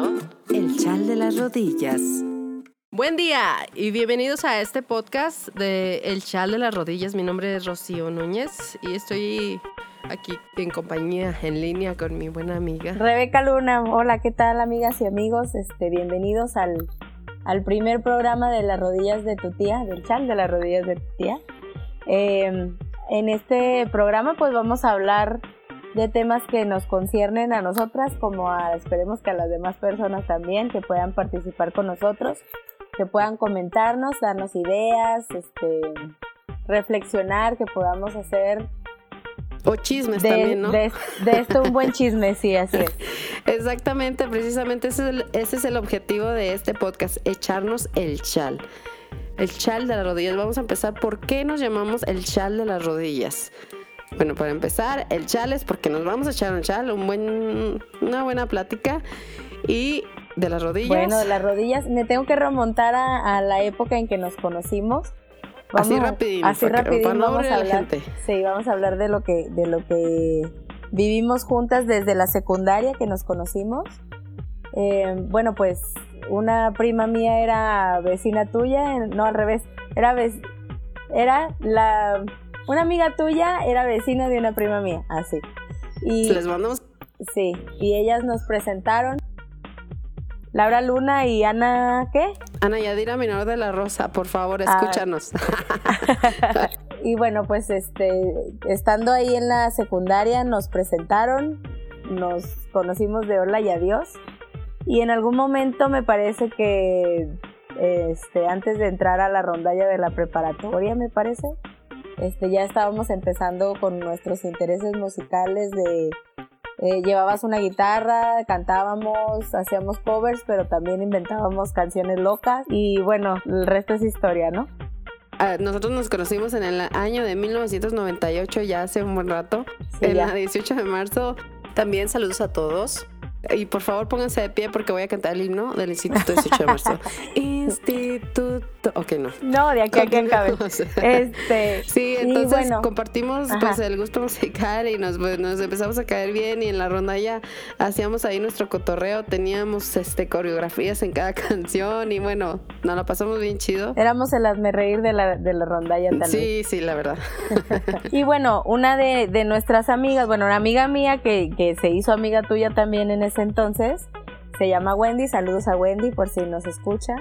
escuchando El Chal de las Rodillas. Buen día y bienvenidos a este podcast de El Chal de las Rodillas. Mi nombre es Rocío Núñez y estoy aquí en compañía en línea con mi buena amiga. Rebeca Luna, hola, ¿qué tal amigas y amigos? Este, bienvenidos al, al primer programa de las rodillas de tu tía, del Chal de las rodillas de tu tía. Em, en este programa pues vamos a hablar de temas que nos conciernen a nosotras, como a, esperemos que a las demás personas también, que puedan participar con nosotros, que puedan comentarnos, darnos ideas, este, reflexionar, que podamos hacer o chismes también, ¿no? De, esto un buen chisme, sí, así es. Exactamente, precisamente ese es, el, ese es el objetivo de este podcast, echarnos el chal. El chal de las rodillas. Vamos a empezar. ¿Por qué nos llamamos el chal de las rodillas? Bueno, para empezar, el chal es porque nos vamos a echar un chal, un buen, una buena plática. Y de las rodillas. Bueno, de las rodillas, me tengo que remontar a, la época en que nos conocimos. así rapidito. Así rapidito vamos a hablar. Sí, vamos a hablar de lo que, de lo que vivimos juntas desde la secundaria que nos conocimos. Eh, bueno, pues una prima mía era vecina tuya, no al revés, era, era la una amiga tuya era vecina de una prima mía, así. y les mandamos. Sí, y ellas nos presentaron. Laura Luna y Ana, ¿qué? Ana Yadira Menor de la Rosa, por favor, ah. escúchanos. y bueno, pues este, estando ahí en la secundaria nos presentaron, nos conocimos de hola y adiós. Y en algún momento me parece que este, antes de entrar a la rondalla de la preparatoria, me parece, este, ya estábamos empezando con nuestros intereses musicales de eh, llevabas una guitarra, cantábamos, hacíamos covers, pero también inventábamos canciones locas y bueno, el resto es historia, ¿no? Ah, nosotros nos conocimos en el año de 1998, ya hace un buen rato, en la 18 de marzo. También saludos a todos. Y por favor pónganse de pie porque voy a cantar el himno del Instituto 18 de marzo. Instituto. Ok, no. No, de aquí a que acabe. Este, sí, entonces compartimos pues el gusto musical y nos, pues, nos empezamos a caer bien y en la ronda ya hacíamos ahí nuestro cotorreo, teníamos este coreografías en cada canción y bueno, nos la pasamos bien chido. Éramos el hazme reír de la, de la rondalla también. Sí, sí, la verdad. y bueno, una de, de, nuestras amigas, bueno, una amiga mía que, que se hizo amiga tuya también en ese entonces, se llama Wendy, saludos a Wendy por si nos escucha.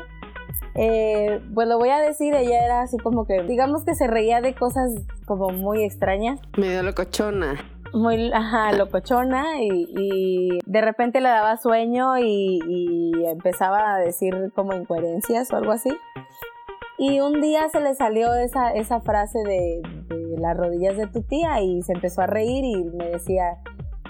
Eh, pues lo voy a decir, ella era así como que, digamos que se reía de cosas como muy extrañas. Medio locochona. Muy, ajá, locochona y, y de repente le daba sueño y, empezaba a decir como incoherencias o algo así. Y un día se le salió esa, esa frase de, de las rodillas de tu tía y se empezó a reír y me decía,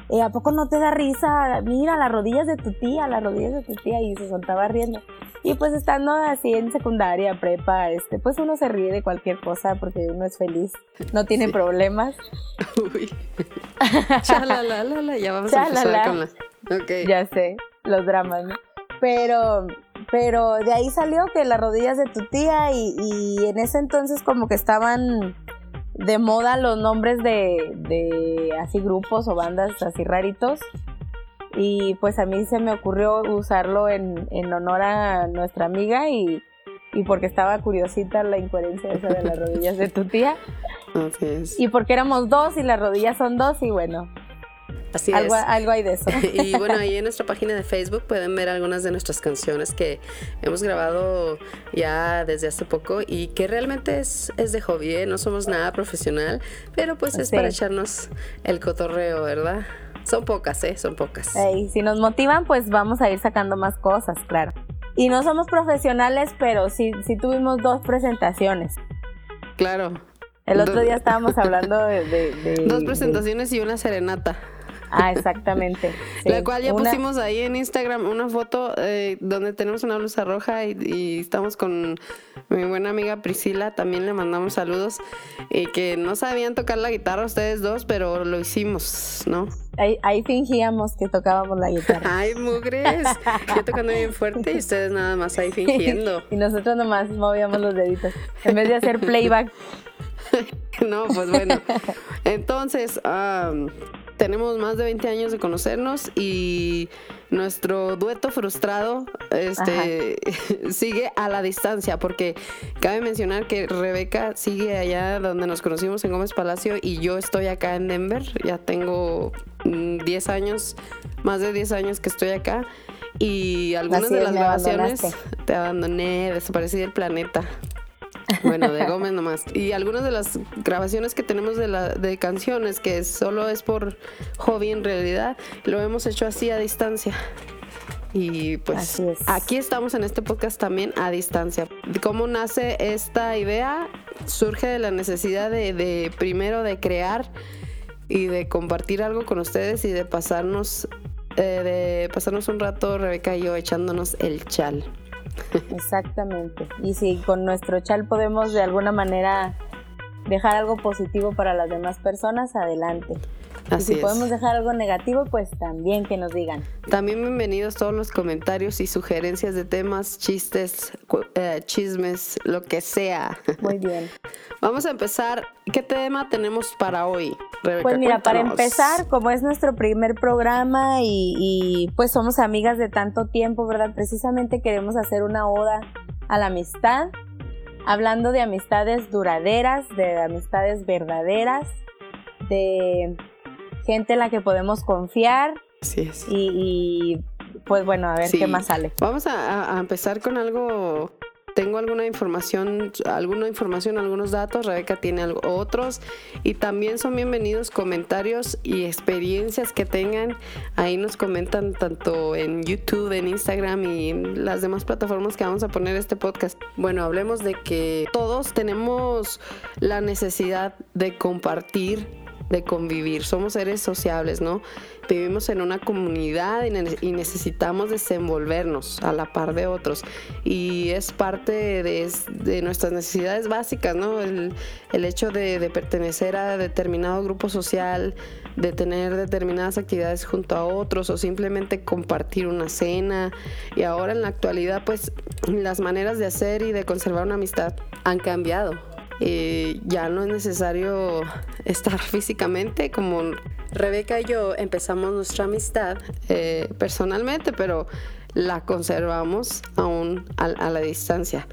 eh, ¿a poco no te da risa? Mira, las rodillas de tu tía, las rodillas de tu tía, y se soltaba riendo. Y pues estando así en secundaria, prepa, este, pues uno se ríe de cualquier cosa porque uno es feliz, no tiene problemas. Uy. Chalalala, ya vamos a empezar con las... Okay. Ya sé, los dramas, ¿no? Pero, pero de ahí salió que las rodillas de tu tía y, y en ese entonces como que estaban de moda los nombres de, de así grupos o bandas así raritos. Y pues a mí se me ocurrió usarlo en, en honor a nuestra amiga y, y, porque estaba curiosita la incoherencia esa de las rodillas de tu tía. Y porque éramos dos y las rodillas son dos y bueno, Así algo, es. Algo hay de eso. y bueno, ahí en nuestra página de Facebook pueden ver algunas de nuestras canciones que hemos grabado ya desde hace poco y que realmente es, es de hobby, ¿eh? no somos nada profesional, pero pues es para echarnos el cotorreo, ¿verdad? Son pocas, ¿eh? Son pocas. Y si nos motivan, pues vamos a ir sacando más cosas, claro. Y no somos profesionales, pero sí, sí tuvimos dos presentaciones. Claro. El otro día estábamos hablando de dos presentaciones y una serenata. Ah, exactamente. La cual ya pusimos ahí en Instagram una foto eh, donde tenemos una blusa roja y, estamos con mi buena amiga Priscila, también le mandamos saludos, y que no sabían tocar la guitarra ustedes dos, pero lo hicimos, ¿no? Ahí, fingíamos que tocábamos la guitarra. Ay, mugres. Yo tocando bien fuerte y ustedes nada más ahí fingiendo. y nosotros nomás movíamos los deditos. En vez de hacer playback. no, pues bueno. Entonces, tenemos más de 20 años de conocernos y nuestro dueto frustrado este, sigue a la distancia, porque cabe mencionar que Rebeca sigue allá donde nos conocimos en Gómez Palacio y yo estoy acá en Denver. Ya tengo 10 mm, años, más de 10 años que estoy acá. Y algunas de las grabaciones te abandoné, desaparecí del planeta. Bueno, de Gómez nomás. Y algunas de las grabaciones que tenemos de, la, de canciones, que solo es por hobby en realidad, lo hemos hecho así a distancia. Y pues aquí estamos en este podcast también a distancia. ¿Cómo nace esta idea? Surge de la necesidad de, de primero de crear y de compartir algo con ustedes y de pasarnos, eh, de pasarnos un rato, Rebeca y yo, echándonos el chal. Exactamente. Y si con nuestro chal podemos de alguna manera dejar algo positivo para las demás personas, adelante. Así y si podemos dejar algo negativo, pues también que nos digan. También bienvenidos todos los comentarios y sugerencias de temas, chistes, eh, chismes, lo que sea. Muy bien. Vamos a empezar. ¿Qué tema tenemos para hoy? pues mira, para empezar, como es nuestro primer programa y, y pues somos amigas de tanto tiempo, ¿verdad? Precisamente queremos hacer una oda a la amistad, hablando de amistades duraderas, de amistades verdaderas, de gente en la que podemos confiar. Así es. Y, pues bueno, a ver qué más sale. Vamos a, empezar con algo tengo alguna información, alguna información, algunos datos, Rebeca tiene otros y también son bienvenidos comentarios y experiencias que tengan. Ahí nos comentan tanto en YouTube, en Instagram y en las demás plataformas que vamos a poner este podcast. Bueno, hablemos de que todos tenemos la necesidad de compartir de convivir. Somos seres sociables, ¿no? Vivimos en una comunidad y, necesitamos desenvolvernos a la par de otros. Y es parte de, nuestras necesidades básicas, ¿no? El, hecho de, pertenecer a determinado grupo social, de tener determinadas actividades junto a otros o simplemente compartir una cena. Y ahora en la actualidad, pues las maneras de hacer y de conservar una amistad han cambiado eh, ya no es necesario estar físicamente como Rebeca y yo empezamos nuestra amistad eh, personalmente, pero la conservamos aún a, la distancia.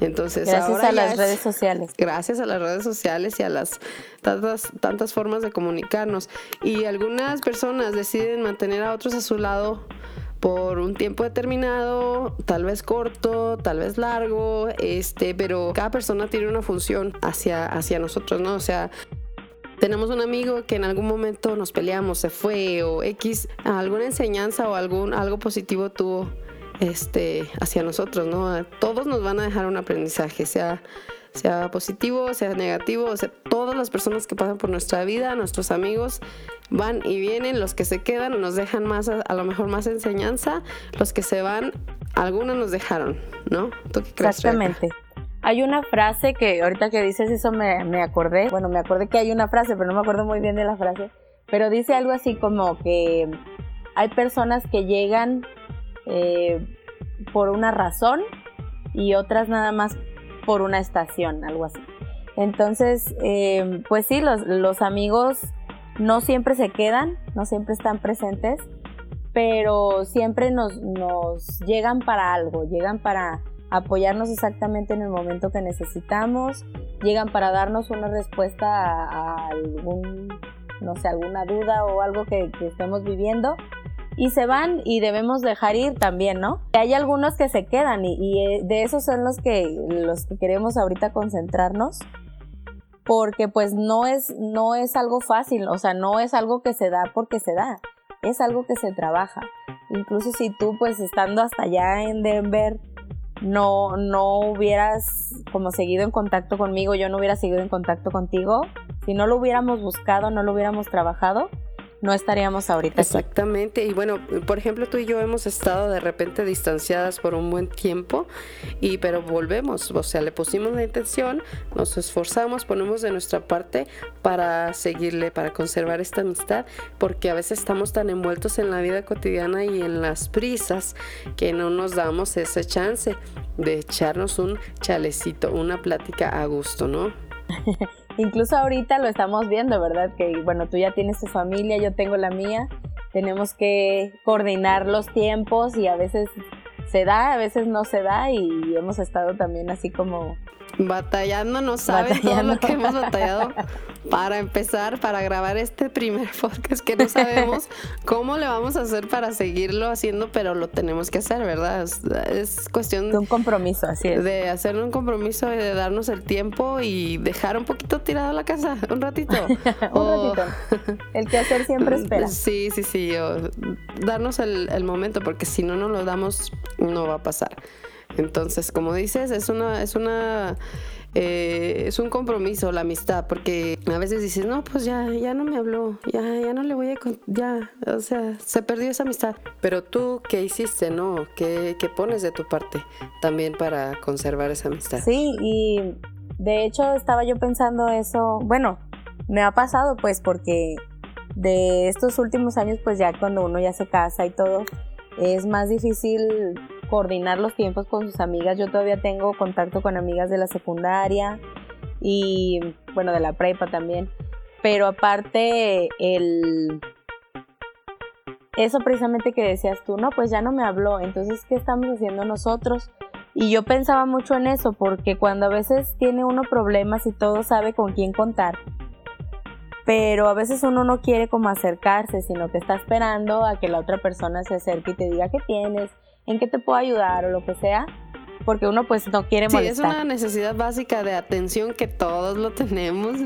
Entonces, gracias a las redes sociales. Gracias a las redes sociales y a las tantas, tantas formas de comunicarnos. Y algunas personas deciden mantener a otros a su lado por un tiempo determinado, tal vez corto, tal vez largo, este, pero cada persona tiene una función hacia, hacia nosotros, ¿no? O sea, tenemos un amigo que en algún momento nos peleamos, se fue o X, alguna enseñanza o algún algo positivo tuvo este hacia nosotros, ¿no? Todos nos van a dejar un aprendizaje, sea sea positivo, sea negativo, o sea, todas las personas que pasan por nuestra vida, nuestros amigos, van y vienen, los que se quedan nos dejan más, a, lo mejor más enseñanza, los que se van, algunos nos dejaron, ¿no? ¿Tú qué crees, Exactamente. Hay una frase que ahorita que dices eso me, me acordé, bueno, me acordé que hay una frase, pero no me acuerdo muy bien de la frase, pero dice algo así como que hay personas que llegan eh, por una razón y otras nada más por una estación, algo así. Entonces, eh, pues sí, los, los amigos no siempre se quedan, no siempre están presentes, pero siempre nos, nos llegan para algo, llegan para apoyarnos exactamente en el momento que necesitamos, llegan para darnos una respuesta a, algún, no sé, alguna duda o algo que, estemos viviendo y se van y debemos dejar ir también, ¿no? Hay algunos que se quedan y, y, eh, de esos son los que, los que queremos ahorita concentrarnos porque pues no es, no es algo fácil, o sea, no es algo que se da porque se da, es algo que se trabaja. Incluso si tú pues estando hasta allá en Denver no, no hubieras como seguido en contacto conmigo, yo no hubiera seguido en contacto contigo, si no lo hubiéramos buscado, no lo hubiéramos trabajado, no estaríamos ahorita. Exactamente. Y bueno, por ejemplo, tú y yo hemos estado de repente distanciadas por un buen tiempo, y pero volvemos, o sea, le pusimos la intención, nos esforzamos, ponemos de nuestra parte para seguirle, para conservar esta amistad, porque a veces estamos tan envueltos en la vida cotidiana y en las prisas que no nos damos ese chance de echarnos un chalecito, una plática a gusto, ¿no? Incluso ahorita lo estamos viendo, ¿verdad? Que bueno, tú ya tienes tu familia, yo tengo la mía. Tenemos que coordinar los tiempos y a veces se da, a veces no se da y hemos estado también así como batallando, no sabes todo lo que hemos batallado para empezar, para grabar este primer podcast que no sabemos cómo le vamos a hacer para seguirlo haciendo, pero lo tenemos que hacer, ¿verdad? Es, cuestión de un compromiso, así es. De hacer un compromiso y de darnos el tiempo y dejar un poquito tirado la casa, un ratito. un ratito. El que hacer siempre espera. Sí, sí, sí. darnos el, el momento, porque si no nos lo damos, no va a pasar. Entonces, como dices, es una, es una, eh, es un compromiso la amistad, porque a veces dices, no, pues ya, ya no me habló, ya, ya no le voy a, ya, o sea, se perdió esa amistad. Pero tú, ¿qué hiciste, no? ¿Qué, qué pones de tu parte también para conservar esa amistad? Sí, y de hecho estaba yo pensando eso, bueno, me ha pasado pues porque de estos últimos años, pues ya cuando uno ya se casa y todo, es más difícil coordinar los tiempos con sus amigas. Yo todavía tengo contacto con amigas de la secundaria y bueno, de la prepa también. Pero aparte, el... Eso precisamente que decías tú, no, pues ya no me habló, entonces, ¿qué estamos haciendo nosotros? Y yo pensaba mucho en eso, porque cuando a veces tiene uno problemas y todo sabe con quién contar, pero a veces uno no quiere como acercarse, sino que está esperando a que la otra persona se acerque y te diga qué tienes, en qué te puedo ayudar o lo que sea, porque uno pues no quiere molestar. Sí, es una necesidad básica de atención que todos lo tenemos.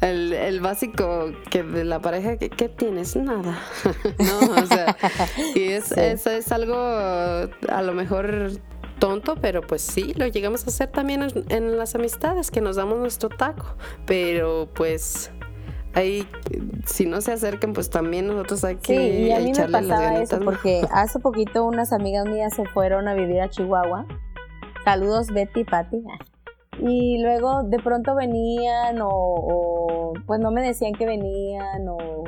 El, básico que de la pareja, ¿qué, tienes? Nada. no, o sea, y es, es, algo a lo mejor tonto, pero pues sí, lo llegamos a hacer también en, en las amistades, que nos damos nuestro taco, pero pues ahí si no se acerquen pues también nosotros hay que sí, y a mí me pasaba eso porque hace poquito unas amigas mías se fueron a vivir a Chihuahua. Saludos Betty y Patty y luego de pronto venían o, pues no me decían que venían o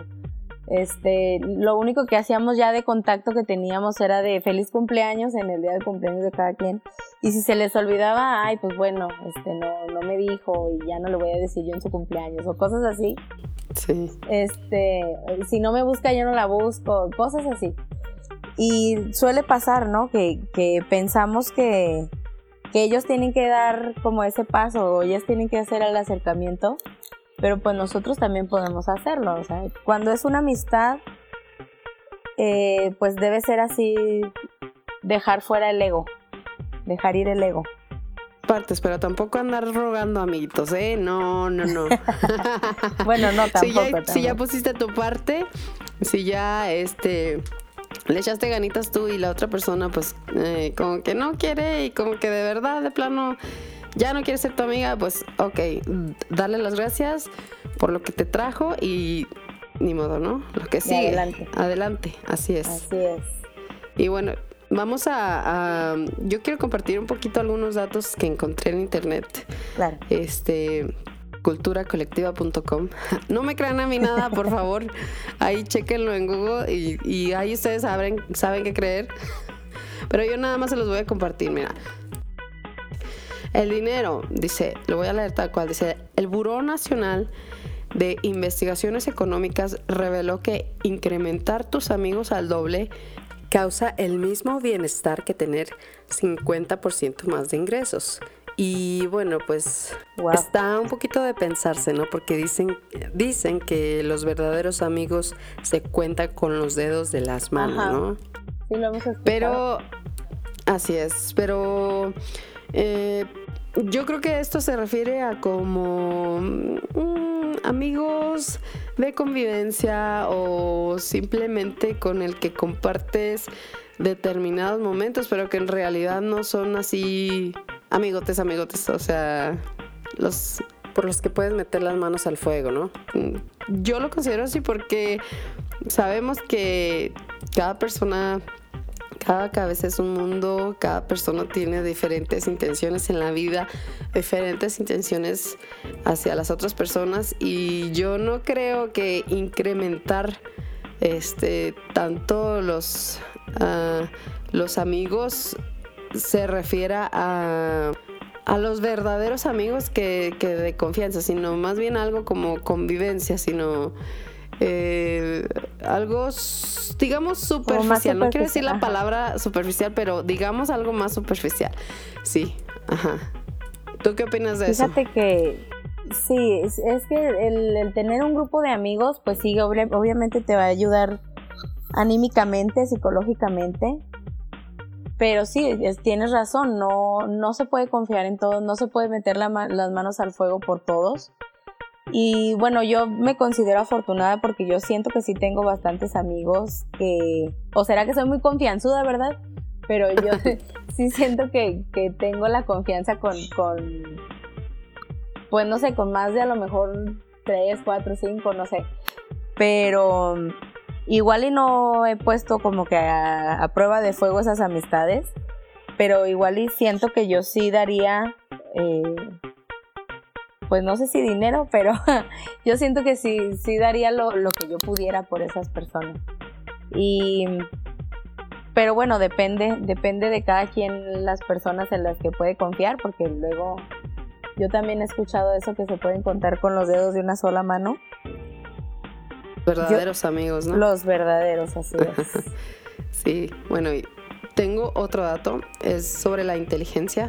este, lo único que hacíamos ya de contacto que teníamos era de feliz cumpleaños en el día de cumpleaños de cada quien. Y si se les olvidaba, ay, pues bueno, este, no, no me dijo y ya no le voy a decir yo en su cumpleaños o cosas así. Sí. Este, si no me busca, yo no la busco, cosas así. Y suele pasar, ¿no? Que, que pensamos que, que ellos tienen que dar como ese paso o ellas tienen que hacer el acercamiento pero pues nosotros también podemos hacerlo. O sea, cuando es una amistad, eh, pues debe ser así, dejar fuera el ego, dejar ir el ego. Partes, pero tampoco andar rogando amiguitos, ¿eh? No, no, no. bueno, no, tampoco. Si ya, pusiste tu parte, si ya, este le echaste ganitas tú y la otra persona pues eh, como que no quiere y como que de verdad de plano ya no quieres ser tu amiga, pues ok, darle las gracias por lo que te trajo y ni modo, ¿no? Lo que sigue. adelante. Adelante, así es. Así es. Y bueno, vamos a, Yo quiero compartir un poquito algunos datos que encontré en internet. Claro. Este culturacolectiva.com. No me crean a mí nada, por favor. Ahí chequenlo en Google y, y ahí ustedes saben, saben qué creer. Pero yo nada más se los voy a compartir. Mira, el dinero, dice, lo voy a leer tal cual, dice, el Buró Nacional de Investigaciones Económicas reveló que incrementar tus amigos al doble causa el mismo bienestar que tener 50% más de ingresos. Y bueno, pues está un poquito de pensarse, ¿no? Porque dicen, dicen que los verdaderos amigos se cuentan con los dedos de las manos, ¿no? Sí, lo hemos Pero, así es, pero eh, yo creo que esto se refiere a como mm, amigos de convivencia o simplemente con el que compartes determinados momentos, pero que en realidad no son así amigotes, amigotes, o sea, los por los que puedes meter las manos al fuego, ¿no? Yo lo considero así porque sabemos que cada persona cada cabeza es un mundo, cada persona tiene diferentes intenciones en la vida, diferentes intenciones hacia las otras personas y yo no creo que incrementar este tanto los uh, los amigos se refiera a a los verdaderos amigos que, que de confianza, sino más bien algo como convivencia, sino eh, algo, digamos, superficial. No quiero decir la palabra superficial, pero digamos algo más superficial. Sí, ajá. ¿Tú qué opinas de eso? Fíjate que sí, es, que el, tener un grupo de amigos, pues sí, obviamente te va a ayudar anímicamente, psicológicamente. Pero sí, tienes razón, no, no se puede confiar en todos, no se puede meter las manos al fuego por todos. Y bueno, yo me considero afortunada porque yo siento que sí tengo bastantes amigos que, o será que soy muy confianzuda, ¿verdad? Pero yo sí siento que, tengo la confianza con, con, pues no sé, con más de a lo mejor tres, cuatro, cinco, no sé. Pero igual y no he puesto como que a, prueba de fuego esas amistades, pero igual y siento que yo sí daría... Eh, pues no sé si dinero, pero yo siento que sí, sí daría lo, que yo pudiera por esas personas. Y, pero bueno, depende, depende de cada quien las personas en las que puede confiar, porque luego yo también he escuchado eso que se pueden contar con los dedos de una sola mano. Verdaderos amigos, ¿no? Los verdaderos, así es. sí, bueno, y tengo otro dato, es sobre la inteligencia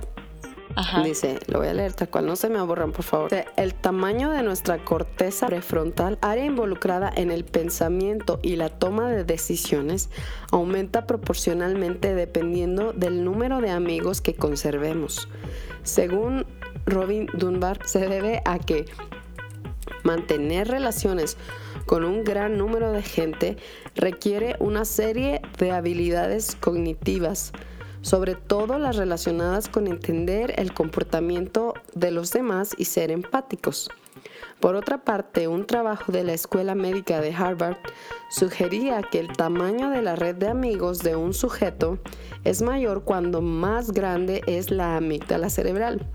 Dice, lo voy a leer tal cual, no se me aburran, por favor. el tamaño de nuestra corteza prefrontal, área involucrada en el pensamiento y la toma de decisiones, aumenta proporcionalmente dependiendo del número de amigos que conservemos. Según Robin Dunbar, se debe a que mantener relaciones con un gran número de gente requiere una serie de habilidades cognitivas sobre todo las relacionadas con entender el comportamiento de los demás y ser empáticos. Por otra parte, un trabajo de la Escuela Médica de Harvard sugería que el tamaño de la red de amigos de un sujeto es mayor cuando más grande es la amígdala cerebral.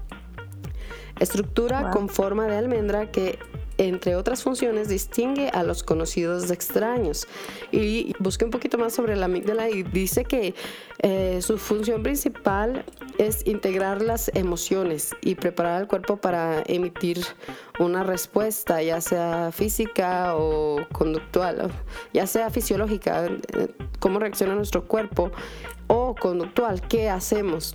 Estructura con forma de almendra que entre otras funciones, distingue a los conocidos de extraños. Y busqué un poquito más sobre la amígdala y dice que eh, su función principal es integrar las emociones y preparar al cuerpo para emitir una respuesta, ya sea física o conductual, ya sea fisiológica, eh, cómo reacciona nuestro cuerpo, o conductual, qué hacemos.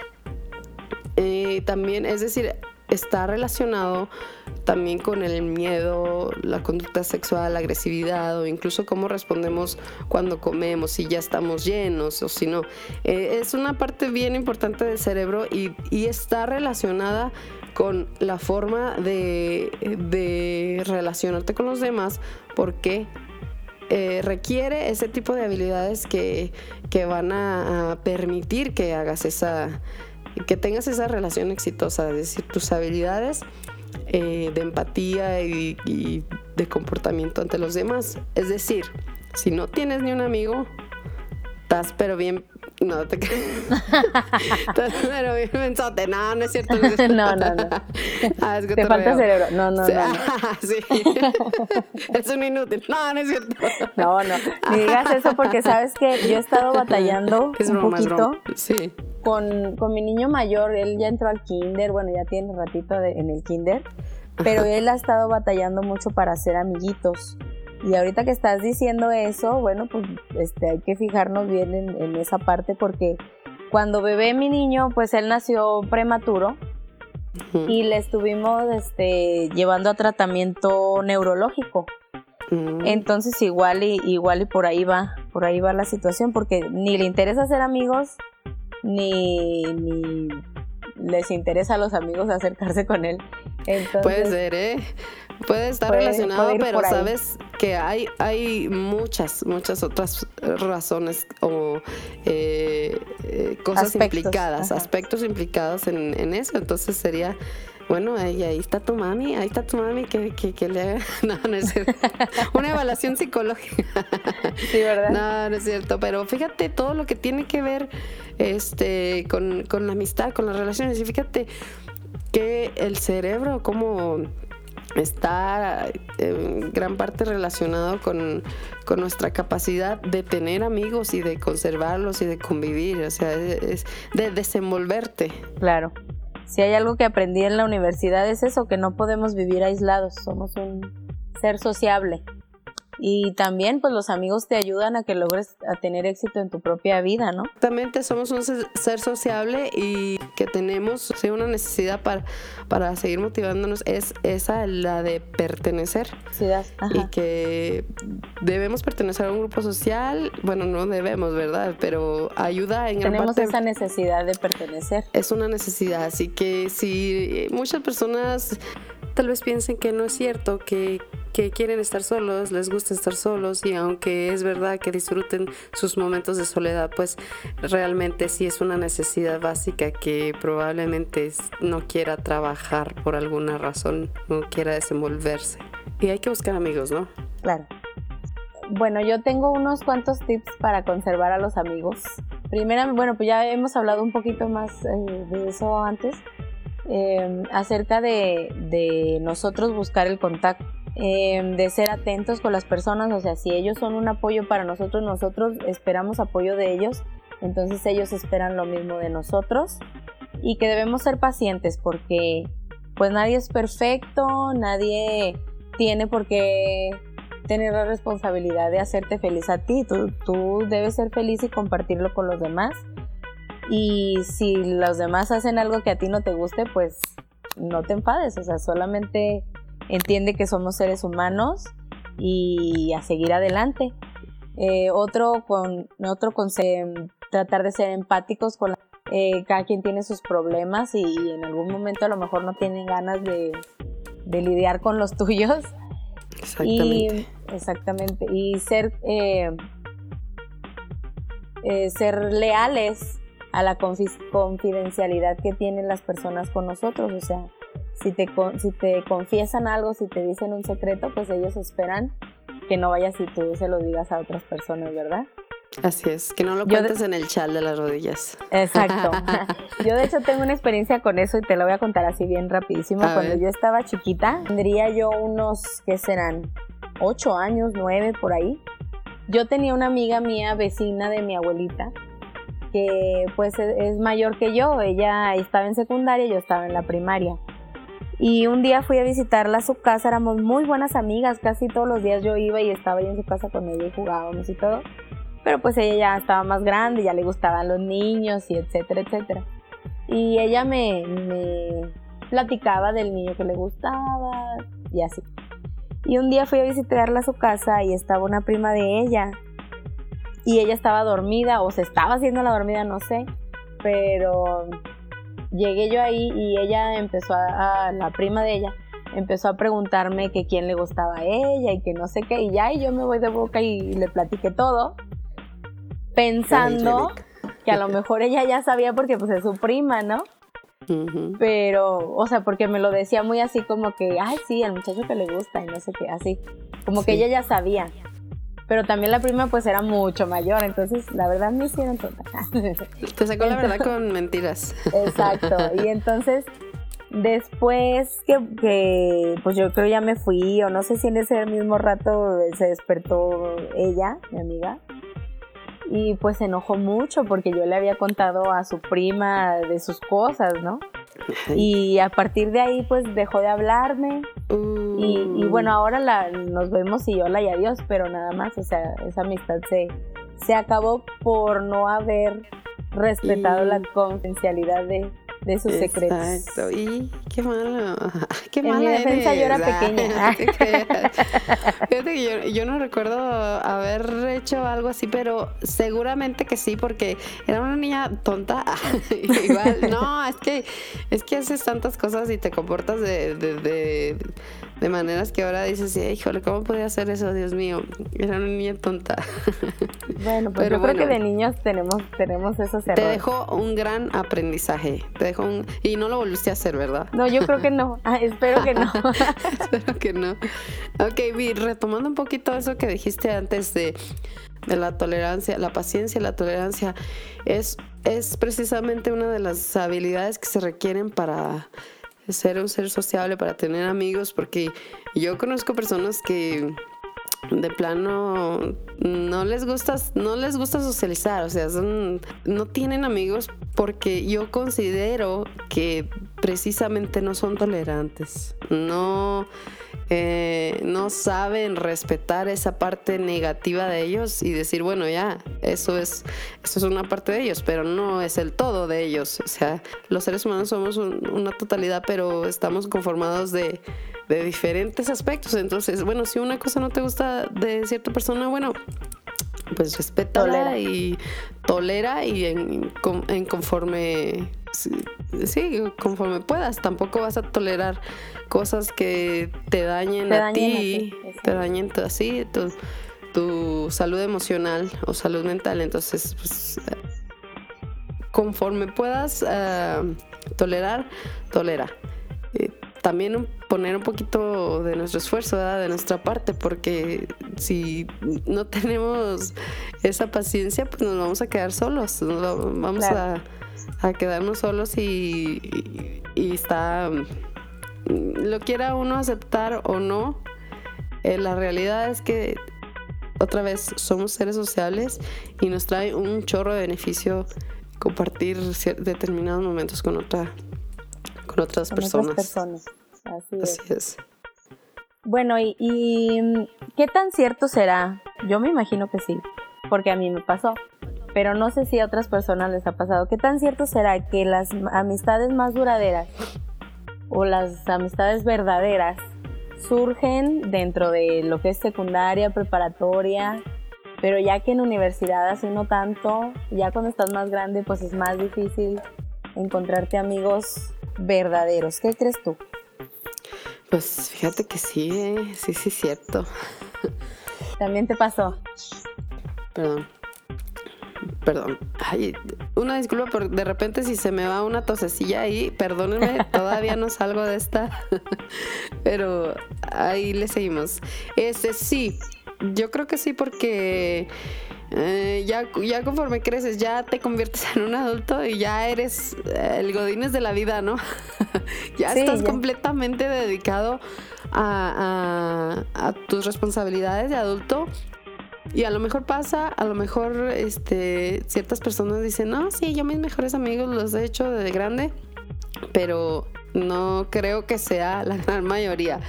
Eh, también, es decir, está relacionado también con el miedo, la conducta sexual, la agresividad o incluso cómo respondemos cuando comemos, si ya estamos llenos o si no. Eh, es una parte bien importante del cerebro y, está relacionada con la forma de, relacionarte con los demás porque eh, requiere ese tipo de habilidades que, van a permitir que hagas esa que tengas esa relación exitosa, es decir, tus habilidades eh, de empatía y, de comportamiento ante los demás. Es decir, si no tienes ni un amigo, estás pero bien no te Estás pero bien mensote. No, no es cierto. No, no, no. Ah, es que te falta cerebro. No, no, no. sí. es un inútil. No, no es cierto. No, no. Ni digas eso porque sabes que yo he estado batallando un poquito. Sí con, con, mi niño mayor, él ya entró al kinder, bueno, ya tiene un ratito en el kinder, pero él ha estado batallando mucho para hacer amiguitos. Y ahorita que estás diciendo eso, bueno, pues este, hay que fijarnos bien en, esa parte porque cuando bebé mi niño, pues él nació prematuro y le estuvimos este, llevando a tratamiento neurológico. Mm. Entonces igual y, igual y por ahí va, por ahí va la situación porque ni le interesa ser amigos ni, ni les interesa a los amigos acercarse con él. puede ser, ¿eh? Puede estar relacionado, pero sabes que hay, hay muchas, muchas otras razones o eh, eh, cosas implicadas, aspectos implicados en, en, eso. Entonces sería bueno, ahí, ahí está tu mami, ahí está tu mami que, que, le haga. No, no es cierto. Una evaluación psicológica. Sí, ¿verdad? No, no es cierto. Pero fíjate todo lo que tiene que ver este, con, con la amistad, con las relaciones. Y fíjate que el cerebro, como está en gran parte relacionado con, con, nuestra capacidad de tener amigos y de conservarlos y de convivir, o sea, es de desenvolverte. Claro. Si hay algo que aprendí en la universidad es eso, que no podemos vivir aislados, somos un ser sociable. Y también pues los amigos te ayudan a que logres a tener éxito en tu propia vida, ¿no? Exactamente, somos un ser sociable y que tenemos una necesidad para, para seguir motivándonos es esa, la de pertenecer. Sí, y que debemos pertenecer a un grupo social, bueno, no debemos, ¿verdad? Pero ayuda en Tenemos esa necesidad de pertenecer. Es una necesidad, así que si muchas personas tal vez piensen que no es cierto, que, que quieren estar solos, les gusta estar solos y aunque es verdad que disfruten sus momentos de soledad, pues realmente sí es una necesidad básica que probablemente no quiera trabajar por alguna razón, no quiera desenvolverse. Y hay que buscar amigos, ¿no? Claro. Bueno, yo tengo unos cuantos tips para conservar a los amigos. Primero, bueno, pues ya hemos hablado un poquito más eh, de eso antes, Em, acerca de, nosotros buscar el contacto, em, de ser atentos con las personas, o sea, si ellos son un apoyo para nosotros, nosotros esperamos apoyo de ellos, entonces ellos esperan lo mismo de nosotros. Y que debemos ser pacientes porque pues nadie es perfecto, nadie tiene por qué tener la responsabilidad de hacerte feliz a ti, tú, tú debes ser feliz y compartirlo con los demás y si los demás hacen algo que a ti no te guste, pues no te enfades, o sea, solamente entiende que somos seres humanos y a seguir adelante. Eh, otro con otro con tratar de ser empáticos con eh, cada quien tiene sus problemas y en algún momento a lo mejor no tienen ganas de, lidiar con los tuyos. Exactamente. Y, exactamente. Y ser, eh, ser leales a la confidencialidad que tienen las personas con nosotros. O sea, si te, si te confiesan algo, si te dicen un secreto, pues ellos esperan que no vayas y tú se lo digas a otras personas, ¿verdad? Así es, que no lo cuentes en el chal de las rodillas. Exacto. yo de hecho tengo una experiencia con eso y te lo voy a contar así bien rapidísimo. Cuando yo estaba chiquita, tendría yo unos, ¿qué serán? Ocho años, nueve, por ahí. Yo tenía una amiga mía, vecina de mi abuelita, que pues e, es mayor que yo, ella estaba en secundaria, yo estaba en la primaria. Y un día fui a visitarla a su casa, éramos muy buenas amigas, casi todos los días yo iba y estaba ahí en su casa con ella y jugábamos y todo. Pero pues ella ya estaba más grande, ya le gustaban los niños y etcétera, etcétera. Y ella me, me platicaba del niño que le gustaba y así. Y un día fui a visitarla a su casa y estaba una prima de ella y ella estaba dormida o se estaba haciendo la dormida, no sé, pero llegué yo ahí y ella empezó a, la prima de ella empezó a preguntarme que quién le gustaba a ella y que no sé qué y ya y yo me voy de boca y le platiqué todo pensando que a lo mejor ella ya sabía porque pues es su prima, ¿no? Pero, o sea, porque me lo decía muy así como que, ay, sí, al muchacho que le gusta y no sé qué, así. Como que ella ya sabía pero también la prima pues era mucho mayor, entonces la verdad me hicieron tonta. Te sacó la verdad con mentiras. Exacto, y entonces después que, pues yo creo ya me fui, o no sé si en ese mismo rato se despertó ella, mi amiga, y pues se enojó mucho porque yo le había contado a su prima de sus cosas, ¿no? Y a partir de ahí pues dejó de hablarme. Y, bueno, mm. ahora la, nos vemos y hola y adiós, pero nada más, o sea, esa amistad se, se acabó por no haber respetado la confidencialidad de, de sus secretos. Exacto, y qué malo, qué en mi defensa yo era pequeña. Fíjate que yo, no recuerdo haber hecho algo así, pero seguramente que sí, porque era una niña tonta. Igual, no, es que, es que haces tantas cosas y te comportas de, de, de, maneras que ahora dices, híjole, ¿cómo podía hacer eso? Dios mío, era una niña tonta. Bueno, pues yo creo que de niños tenemos, tenemos esos errores. Te dejó un gran aprendizaje. Te y no lo volviste a hacer, ¿verdad? No, yo creo que no. Ah, espero que no. espero que no. Ok, Vi, retomando un poquito eso que dijiste antes de, de la tolerancia, la paciencia y la tolerancia, es, es precisamente una de las habilidades que se requieren para ser un ser sociable, para tener amigos, porque yo conozco personas que de plano no les gusta no les gusta socializar o sea no tienen amigos porque yo considero que precisamente no son tolerantes, no, eh, no saben respetar esa parte negativa de ellos y decir, bueno, ya, eso es, eso es una parte de ellos, pero no es el todo de ellos. O sea, los seres humanos somos una totalidad, pero estamos conformados de, de diferentes aspectos. Entonces, bueno, si una cosa no te gusta de cierta persona, bueno, pues respétala y tolera y en, conforme sí, conforme puedas. Tampoco vas a tolerar cosas que te dañen, a, ti, te dañen así tu, tu, salud emocional o salud mental. Entonces, pues, conforme puedas uh, tolerar, tolera. También poner un poquito de nuestro esfuerzo, de nuestra parte, porque si no tenemos esa paciencia, pues nos vamos a quedar solos, vamos a, quedarnos solos y, está, lo quiera uno aceptar o no, eh, la realidad es que otra vez somos seres sociales y nos trae un chorro de beneficio compartir determinados momentos con otra con otras personas. Así, es. Bueno, y, qué tan cierto será? Yo me imagino que sí, porque a mí me pasó, pero no sé si a otras personas les ha pasado. ¿Qué tan cierto será que las amistades más duraderas o las amistades verdaderas surgen dentro de lo que es secundaria, preparatoria, pero ya que en universidad así no tanto, ya cuando estás más grande pues es más difícil encontrarte amigos verdaderos. ¿Qué crees tú? Pues fíjate que sí, eh, sí, sí, es cierto. También te pasó. Perdón. Perdón. Ay, una disculpa, pero de repente si se me va una tosecilla ahí, perdónenme, todavía no salgo de esta. pero ahí le seguimos. Este sí, yo creo que sí, porque eh, ya, ya conforme creces, ya te conviertes en un adulto y ya eres eh, el godines de la vida, ¿no? ya estás completamente dedicado a, tus responsabilidades de adulto. Y a lo mejor pasa, a lo mejor este, ciertas personas dicen, no, sí, yo mis mejores amigos los he hecho de grande, pero no creo que sea la gran mayoría.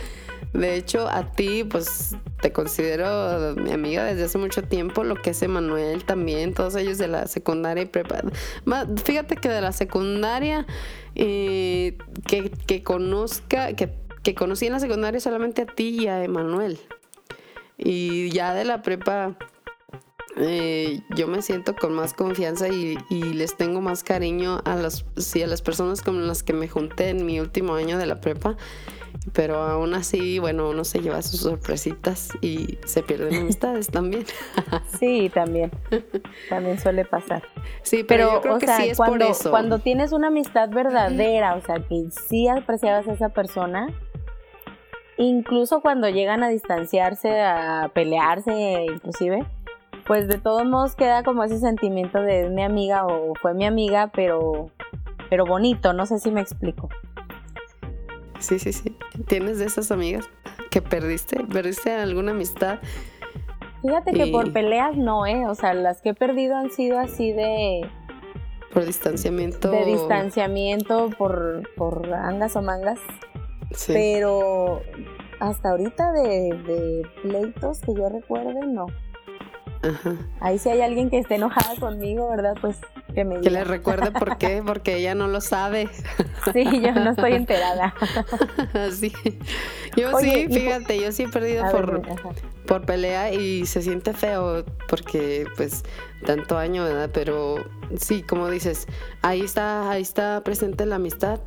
De hecho, a ti, pues te considero mi amiga desde hace mucho tiempo, lo que es Emanuel también, todos ellos de la secundaria y prepa. Fíjate que de la secundaria, eh, que, conozca, que, que conocí en la secundaria solamente a ti y a Emanuel. Y ya de la prepa, eh, yo me siento con más confianza y, les tengo más cariño a las, sí, a las personas con las que me junté en mi último año de la prepa pero aún así, bueno, uno se lleva sus sorpresitas y se pierden amistades también. sí, también. También suele pasar. Sí, pero, yo creo que sí es cuando, por eso. Cuando tienes una amistad verdadera, o sea, que sí apreciabas a esa persona, incluso cuando llegan a distanciarse, a pelearse, inclusive, pues de todos modos queda como ese sentimiento de es mi amiga o fue mi amiga, pero, pero bonito, no sé si me explico. Sí, sí, sí. ¿Tienes de esas amigas que perdiste? ¿Perdiste alguna amistad? Fíjate que por peleas no, ¿eh? O sea, las que he perdido han sido así de... Por distanciamiento. De distanciamiento, por, por angas o mangas. Sí. Pero hasta ahorita de, de pleitos que yo recuerde, no. Ajá. Ahí si hay alguien que esté enojada conmigo, ¿verdad? Pues que me Que recuerde por qué, porque ella no lo sabe. Sí, yo no estoy enterada. sí. Yo sí, fíjate, yo sí he perdido por, por pelea y se siente feo porque pues tanto año, ¿verdad? Pero sí, como dices, ahí está, ahí está presente la amistad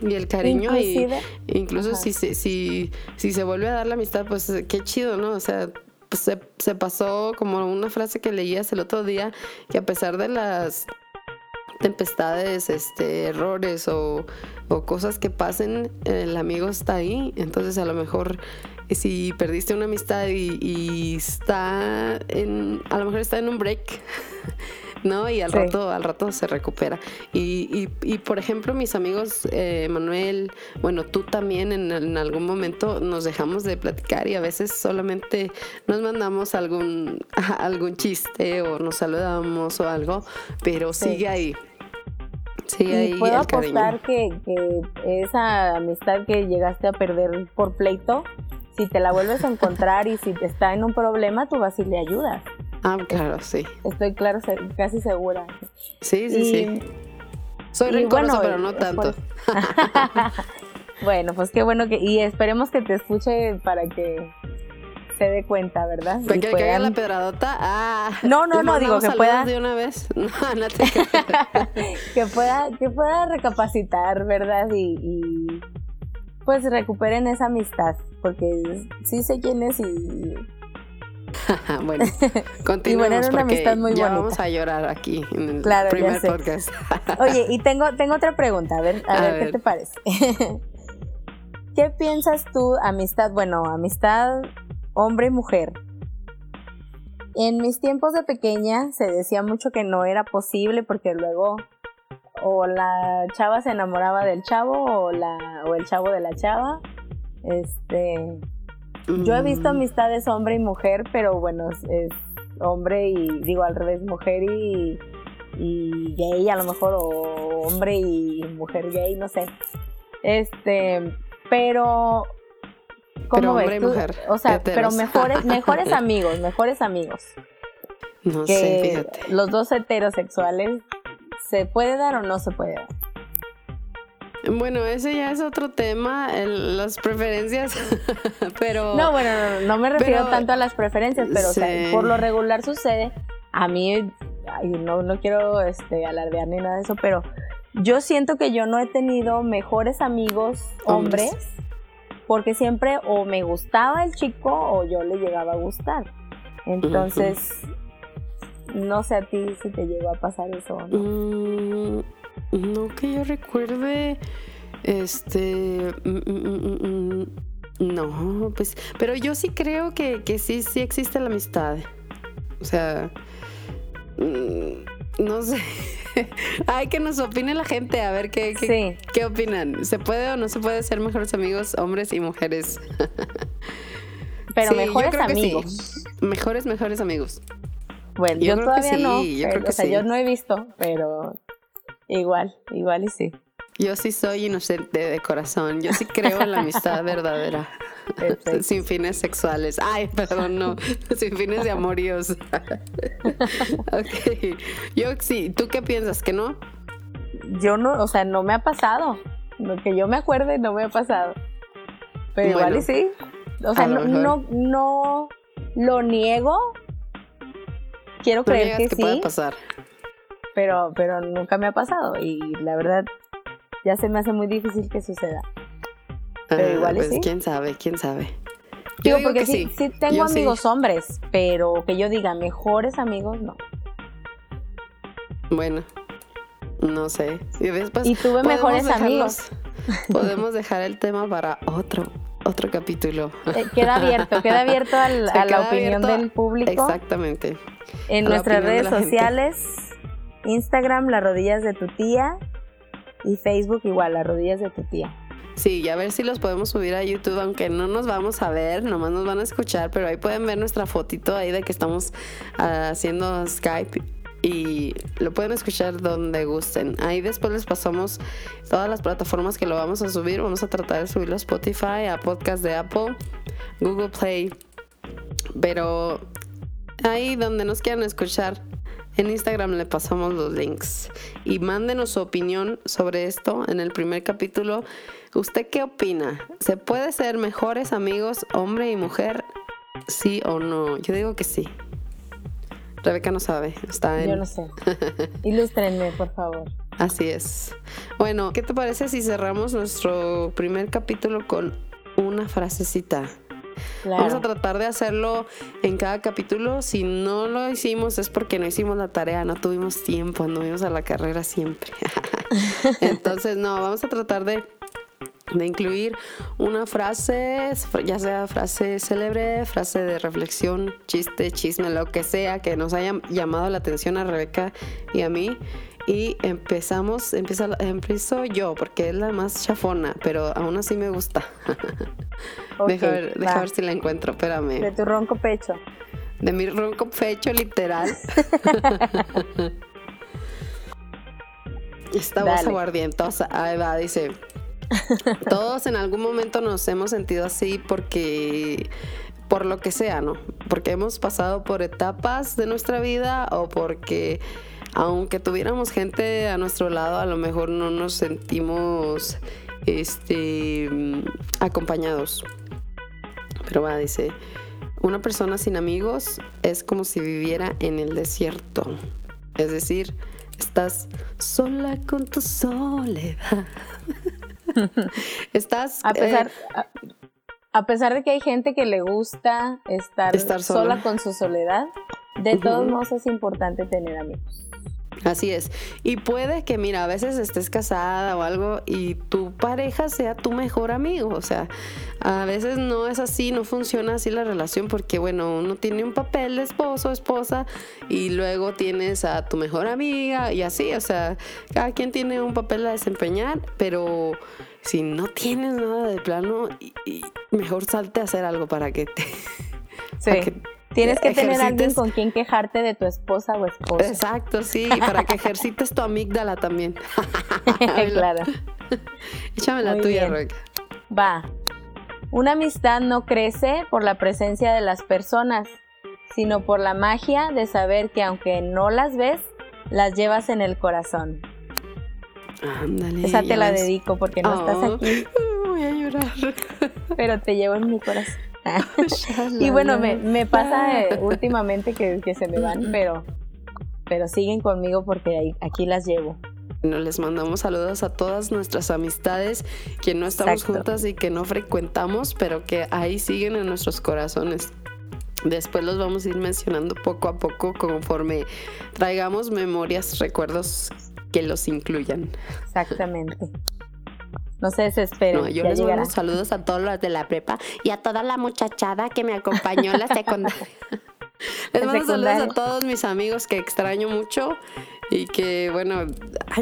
y el cariño y incluso si, si, si se vuelve a dar la amistad, pues qué chido, ¿no? O sea, se, se pasó como una frase que leías el otro día, que a pesar de las tempestades, este, errores o, cosas que pasen, el amigo está ahí. Entonces a lo mejor si perdiste una amistad y, y, está en, a lo mejor está en un break, ¿no? Y al rato, al rato se recupera. Y, y, por ejemplo, mis amigos, eh, Manuel, bueno, tú también en, algún momento nos dejamos de platicar y a veces solamente nos mandamos algún, algún chiste o nos saludamos o algo, pero sigue ahí Sí, y puedo apostar que, que esa amistad que llegaste a perder por pleito, si te la vuelves a encontrar y si te está en un problema, tú vas y le ayudas. Ah, claro, sí. Estoy claro, casi segura. Sí, sí, Y- sí. Soy rencorosa, bueno, pero no tanto. por- bueno, pues qué bueno que y esperemos que te escuche para que se dé cuenta, ¿verdad? ¿Para que caiga la puedan- pedradota? Ah. No, no, ¿les no, digo que pueda- de una vez? No, no te que pueda que pueda recapacitar, ¿verdad? Y, y, pues recuperen esa amistad, porque sí sé quién es y bueno, continuemos era una porque amistad muy ya bonita. vamos a llorar aquí en el Claro, primer podcast. Oye, y tengo, tengo otra pregunta, a ver, a, A ver, qué ver. te parece. ¿Qué piensas tú, amistad, bueno, amistad hombre y mujer? En mis tiempos de pequeña se decía mucho que no era posible porque luego o la chava se enamoraba del chavo o la o el chavo de la chava. Este, yo he visto amistades hombre y mujer, pero bueno, es, hombre y digo al revés, mujer y, y gay a lo mejor, o hombre y mujer gay, no sé. Este, pero ¿cómo Pero hombre ves y tú? mujer, O sea, heteros. pero mejores, mejores amigos, mejores amigos. No sé, Que fíjate. los dos heterosexuales, ¿se puede dar o no se puede dar? Bueno, ese ya es otro tema, el- las preferencias, pero... No, bueno, no, no me refiero Pero- tanto a las preferencias, pero o sea, Sí. por lo regular sucede. A mí, ay, no, no quiero este, alardear ni nada de eso, pero yo siento que yo no he tenido mejores amigos Hombres. hombres, porque siempre o me gustaba el chico o yo le llegaba a gustar. Entonces, no sé a ti si te llegó a pasar eso o no. Mm, no que yo recuerde, este... mm, mm, mm, no, pues... Pero yo sí creo que, que sí, sí existe la amistad. O sea... no sé. Ay, que nos opine la gente, a ver qué, qué, Sí, qué opinan. ¿Se puede o no se puede ser mejores amigos hombres y mujeres? pero Sí, mejores sí. amigos. Mejores, mejores amigos. Bueno, Yo yo, creo que todavía no. yo pero, creo que o sea, yo no he visto, pero igual, igual y sí. Yo sí soy inocente de corazón. Yo sí creo en la amistad verdadera. Perfecto. Sin fines sexuales. Ay, perdón, no. Sin fines de amoríos. ok. Yo sí. ¿Tú qué piensas? ¿Que no? Yo no, o sea, no me ha pasado. Lo que yo me acuerde no me ha pasado. Pero igual y sí. O sea, no, no, no lo niego. Quiero No creer que, que puede sí, pasar. Pero, pero nunca me ha pasado. Y la verdad, ya se me hace muy difícil que suceda. Pero Ah, igual pues sí. quién sabe, quién sabe. Yo Digo, digo porque que sí, sí. sí tengo Yo sí. amigos hombres, pero que yo diga mejores amigos, no. Bueno, no sé. Y después Y tuve mejores dejarlos- amigos. Podemos dejar el tema para otro, otro capítulo. Eh, queda abierto, queda abierto al- a la opinión abierto- del público. Exactamente. En nuestras redes gente. Instagram, las rodillas de tu tía, y Facebook igual, las rodillas de tu tía. Sí, y a ver si los podemos subir a YouTube, aunque no nos vamos a ver, nomás nos van a escuchar, pero ahí pueden ver nuestra fotito ahí de que estamos ah, haciendo Skype y lo pueden escuchar donde gusten. Ahí después les pasamos todas las plataformas que lo vamos a subir. Vamos a tratar de subirlo a Spotify, a podcast de Apple, Google Play, pero ahí donde nos quieran escuchar. En Instagram le pasamos los links y mándenos su opinión sobre esto en el primer capítulo. ¿Usted qué opina? ¿Se puede ser mejores amigos, hombre y mujer? ¿Sí o no? Yo digo que sí. Rebeca no sabe, está en... Yo no sé. Ilústrenme, por favor. Así es. Bueno, ¿qué te parece si cerramos nuestro primer capítulo con una frasecita? Vamos a tratar de hacerlo en cada capítulo. Si no lo hicimos es porque no hicimos la tarea, no tuvimos tiempo, anduvimos a la carrera siempre. Entonces, no, vamos a tratar de, de incluir una frase, ya sea frase célebre, frase de reflexión, chiste, chisme, lo que sea que nos haya llamado la atención a Rebeca y a mí. Y empezamos, empiezo yo, porque es la más chafona, pero aún así me gusta. Ok, deja, ver, deja va. ver si la encuentro, espérame. De tu ronco pecho. De mi ronco pecho, literal. Esta voz aguardientosa. Ahí va, dice. Todos en algún momento nos hemos sentido así porque por lo que sea, ¿no? Porque hemos pasado por etapas de nuestra vida o porque aunque tuviéramos gente a nuestro lado, a lo mejor no nos sentimos este acompañados. Pero va, dice, una persona sin amigos es como si viviera en el desierto. Es decir, estás sola con tu soledad. Estás. A pesar, eh, a, pesar de que hay gente que le gusta estar, sola. con su soledad, de todos modos es importante tener amigos. Así es. Y puede que, mira, a veces estés casada o algo y tu pareja sea tu mejor amigo. O sea, a veces no es así, no funciona así la relación porque, bueno, uno tiene un papel de esposo, esposa y luego tienes a tu mejor amiga y así. O sea, cada quien tiene un papel a desempeñar, pero si no tienes nada de plano, mejor salte a hacer algo para que te... Sí. Tienes que tener alguien con quien quejarte de tu esposa o esposo. Exacto, sí, para que ejercites tu amígdala también. claro. Échame la tuya, Rebeca. Va. Una amistad no crece por la presencia de las personas, sino por la magia de saber que aunque no las ves, las llevas en el corazón. Ándale. Esa te la dedico porque no estás oh, aquí. Voy a llorar. Pero te llevo en mi corazón. Y bueno, me, pasa eh, últimamente que, se me van, pero, pero siguen conmigo porque aquí las llevo. les mandamos saludos a todas nuestras amistades que no estamos juntas y que no frecuentamos, pero que ahí siguen en nuestros corazones. Después los vamos a ir mencionando poco a poco conforme traigamos memorias, recuerdos que los incluyan. Exactamente. No se desesperen. No, yo les mando saludos a todos los de la prepa y a toda la muchachada que me acompañó en la secundaria. les mando saludos a todos mis amigos que extraño mucho y que, bueno,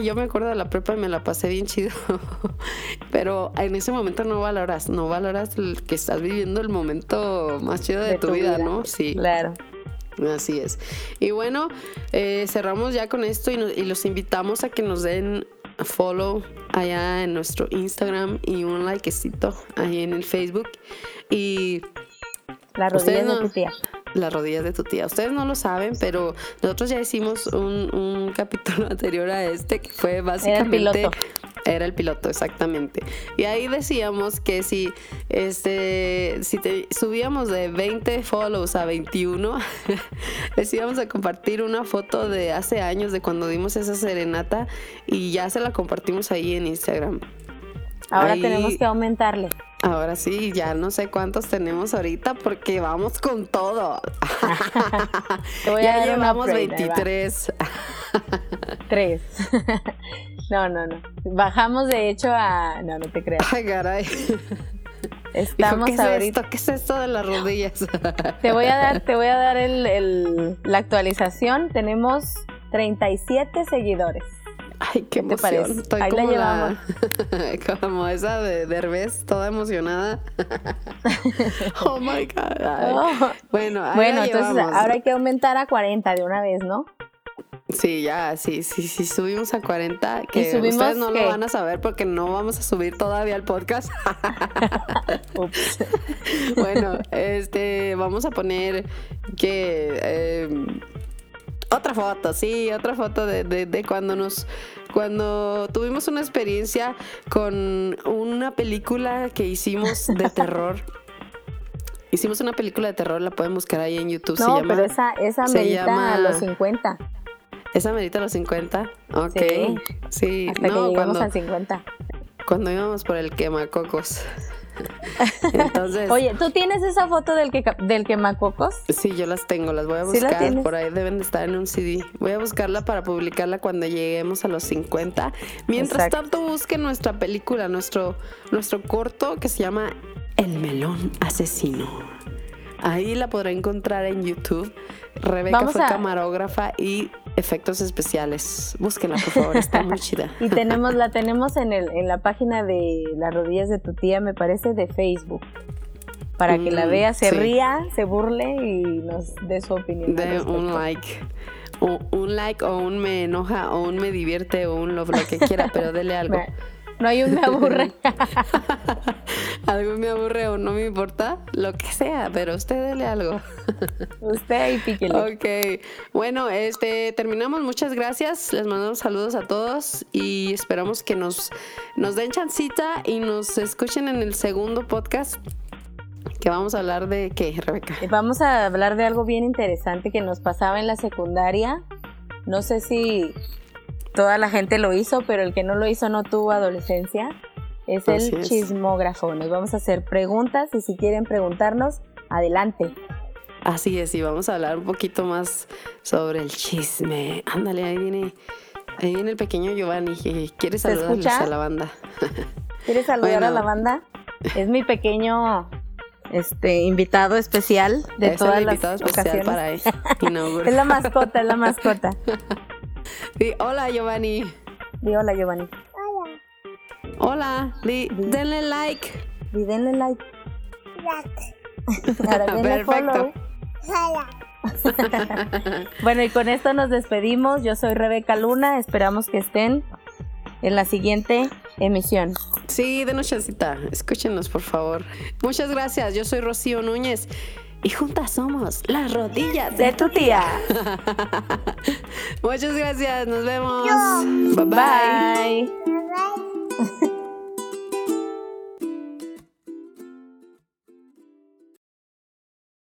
yo me acuerdo de la prepa y me la pasé bien chido. Pero en ese momento no valoras, no valoras el que estás viviendo el momento más chido de, tu, vida, ¿no? Sí. Claro. Así es. Y bueno, eh, cerramos ya con esto y, y los invitamos a que nos den follow allá en nuestro Instagram y un likecito ahí en el Facebook. Y de tu tía. Las rodillas de tu tía. Ustedes no lo saben, pero nosotros ya hicimos un, un capítulo anterior a este que fue básicamente era el piloto, exactamente. Y ahí decíamos que si, este, si te, subíamos de 20 follows a 21, les íbamos a compartir una foto de hace años de cuando dimos esa serenata y ya se la compartimos ahí en Instagram. Ahora tenemos que aumentarle. Ahora sí, ya no sé cuántos tenemos ahorita porque vamos con todo. ya llevamos 23. Tres. no, no, no. Bajamos de hecho a... No, no te creas. Ay, caray. Estamos ¿qué es ahorita. Esto? ¿Qué es esto de las rodillas? te voy a dar, te voy a dar el, la actualización. Tenemos 37 seguidores. Ay, qué, emoción. Te parece? Estoy Ahí como la llevamos. como esa de Derbez, toda emocionada. oh my God. Oh. Bueno, bueno entonces ahora hay que aumentar a 40 de una vez, ¿no? Sí, ya, sí, sí, sí, subimos a 40, que ustedes no lo van a saber porque no vamos a subir todavía el podcast. bueno, este, vamos a poner que... Em, otra foto, sí, otra foto de, de, cuando nos cuando tuvimos una experiencia con una película que hicimos de terror. Hicimos una película de terror, la pueden buscar ahí en YouTube. No, pero esa, esa merita a los 50. ¿Esa merita a los 50? Ok. Sí. sí. Hasta no, que cuando, a 50. Cuando íbamos por el quemacocos. Entonces, Oye, ¿tú tienes esa foto del, que, del quemacocos? Sí, yo las tengo, las voy a buscar. por ahí deben de estar en un CD. Voy a buscarla para publicarla cuando lleguemos a los 50. Mientras tanto, busquen nuestra película, nuestro, nuestro corto que se llama El melón asesino. Ahí la podrá encontrar en YouTube. Rebeca fue camarógrafa y efectos especiales. Búsquenla, por favor, está muy chida. Y tenemos, la tenemos en, el, en la página de las rodillas de tu tía, me parece, de Facebook. Para que la mm, vea, se ría, se burle y nos dé su opinión. De un like. un like o un me enoja o un me divierte o un lo, lo que quiera, pero dele algo. No hay un me aburre. algo me aburre o no me importa, lo que sea, pero usted dele algo. usted ahí píquele. Ok, bueno, este, terminamos. Muchas gracias. Les mandamos saludos a todos y esperamos que nos, nos den chancita y nos escuchen en el segundo podcast. Que vamos a hablar de qué, Rebeca? Vamos a hablar de algo bien interesante que nos pasaba en la secundaria. No sé si toda la gente lo hizo, pero el que no lo hizo no tuvo adolescencia. Es el chismógrafo. Nos vamos a hacer preguntas y si quieren preguntarnos, adelante. Así es, y vamos a hablar un poquito más sobre el chisme. Ándale, ahí viene, ahí viene el pequeño Giovanni que quiere saludar a la banda. ¿Quieres saludar a la banda? Es mi pequeño este invitado especial de todas el invitado las especial para es la mascota, es la mascota. Hola Giovanni. Di hola Giovanni. Hola. Hola, di, denle like. Di denle like. Like. Ahora denle Perfecto. Hola. bueno, y con esto nos despedimos. Yo soy Rebeca Luna. Esperamos que estén en la siguiente emisión. Sí, denos chancita. Escúchenos, por favor. Muchas gracias. Yo soy Rocío Núñez y juntas somos las rodillas de tu tía. Muchas gracias, nos vemos. bye. bye.